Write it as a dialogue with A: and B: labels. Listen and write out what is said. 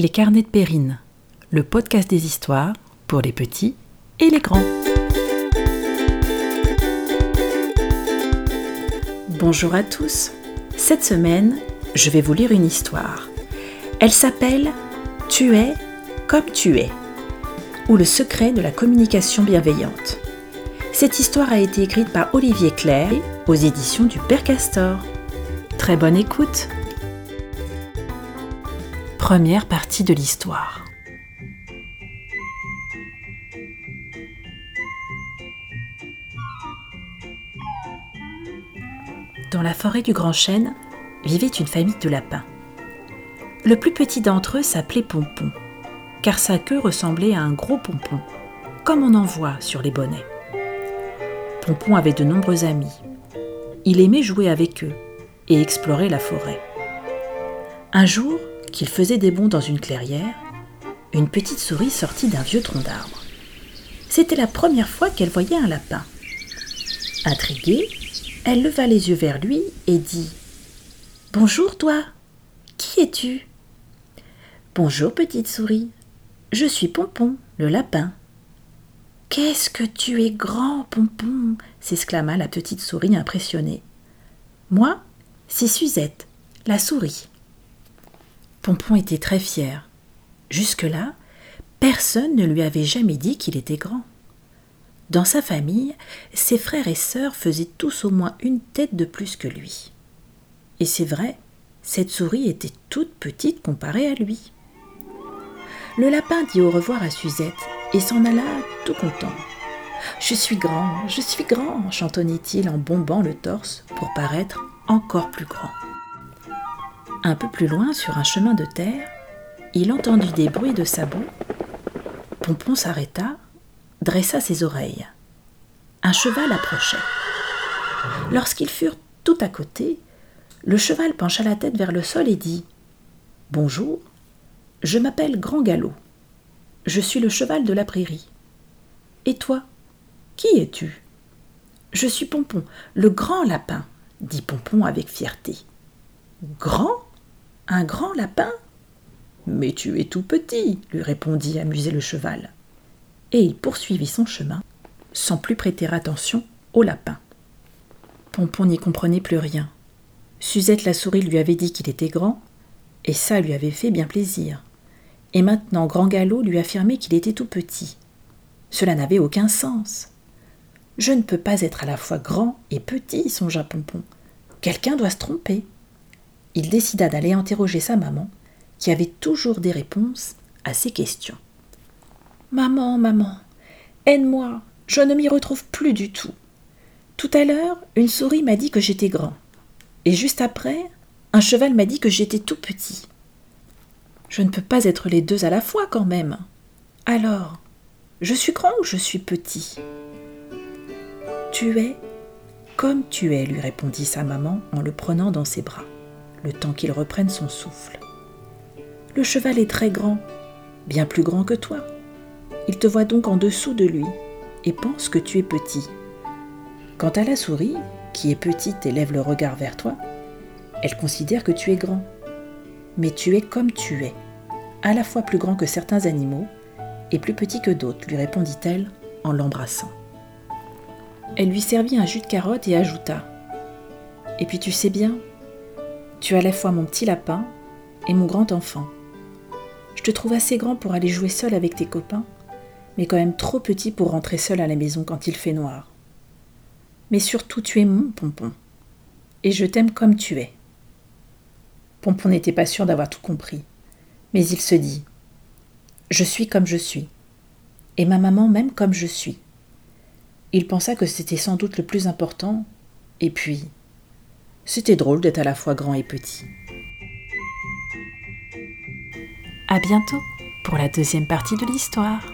A: Les carnets de Périne, le podcast des histoires pour les petits et les grands. Bonjour à tous. Cette semaine, je vais vous lire une histoire. Elle s'appelle Tu es comme tu es ou le secret de la communication bienveillante. Cette histoire a été écrite par Olivier Claire aux éditions du Père Castor. Très bonne écoute. Première partie de l'histoire. Dans la forêt du Grand Chêne vivait une famille de lapins. Le plus petit d'entre eux s'appelait Pompon, car sa queue ressemblait à un gros pompon, comme on en voit sur les bonnets. Pompon avait de nombreux amis. Il aimait jouer avec eux et explorer la forêt. Un jour, qu'il faisait des bonds dans une clairière, une petite souris sortit d'un vieux tronc d'arbre. C'était la première fois qu'elle voyait un lapin. Intriguée, elle leva les yeux vers lui et dit Bonjour, toi. Qui es-tu? Bonjour, petite souris. Je suis Pompon, le lapin. Qu'est-ce que tu es grand, Pompon s'exclama la petite souris impressionnée. Moi, c'est Suzette, la souris. Pompon était très fier. Jusque-là, personne ne lui avait jamais dit qu'il était grand. Dans sa famille, ses frères et sœurs faisaient tous au moins une tête de plus que lui. Et c'est vrai, cette souris était toute petite comparée à lui. Le lapin dit au revoir à Suzette et s'en alla tout content. Je suis grand, je suis grand, chantonnait-il en bombant le torse pour paraître encore plus grand. Un peu plus loin, sur un chemin de terre, il entendit des bruits de sabots. Pompon s'arrêta, dressa ses oreilles. Un cheval approchait. Lorsqu'ils furent tout à côté, le cheval pencha la tête vers le sol et dit Bonjour, je m'appelle Grand Galop. Je suis le cheval de la prairie. Et toi, qui es-tu? Je suis Pompon, le grand lapin, dit Pompon avec fierté. Grand? Un grand lapin? Mais tu es tout petit, lui répondit amusé le cheval. Et il poursuivit son chemin, sans plus prêter attention au lapin. Pompon n'y comprenait plus rien. Suzette la souris lui avait dit qu'il était grand, et ça lui avait fait bien plaisir. Et maintenant Grand Galop lui affirmait qu'il était tout petit. Cela n'avait aucun sens. Je ne peux pas être à la fois grand et petit, songea Pompon. Quelqu'un doit se tromper il décida d'aller interroger sa maman, qui avait toujours des réponses à ses questions. Maman, maman, aide-moi, je ne m'y retrouve plus du tout. Tout à l'heure, une souris m'a dit que j'étais grand, et juste après, un cheval m'a dit que j'étais tout petit. Je ne peux pas être les deux à la fois quand même. Alors, je suis grand ou je suis petit Tu es comme tu es, lui répondit sa maman en le prenant dans ses bras le temps qu'il reprenne son souffle. Le cheval est très grand, bien plus grand que toi. Il te voit donc en dessous de lui et pense que tu es petit. Quant à la souris, qui est petite et lève le regard vers toi, elle considère que tu es grand. Mais tu es comme tu es, à la fois plus grand que certains animaux et plus petit que d'autres, lui répondit-elle en l'embrassant. Elle lui servit un jus de carotte et ajouta Et puis tu sais bien, tu es à la fois mon petit lapin et mon grand enfant. Je te trouve assez grand pour aller jouer seul avec tes copains, mais quand même trop petit pour rentrer seul à la maison quand il fait noir. Mais surtout, tu es mon pompon, et je t'aime comme tu es. Pompon n'était pas sûr d'avoir tout compris, mais il se dit Je suis comme je suis, et ma maman même comme je suis. Il pensa que c'était sans doute le plus important, et puis c'était drôle d'être à la fois grand et petit. À bientôt pour la deuxième partie de l'histoire.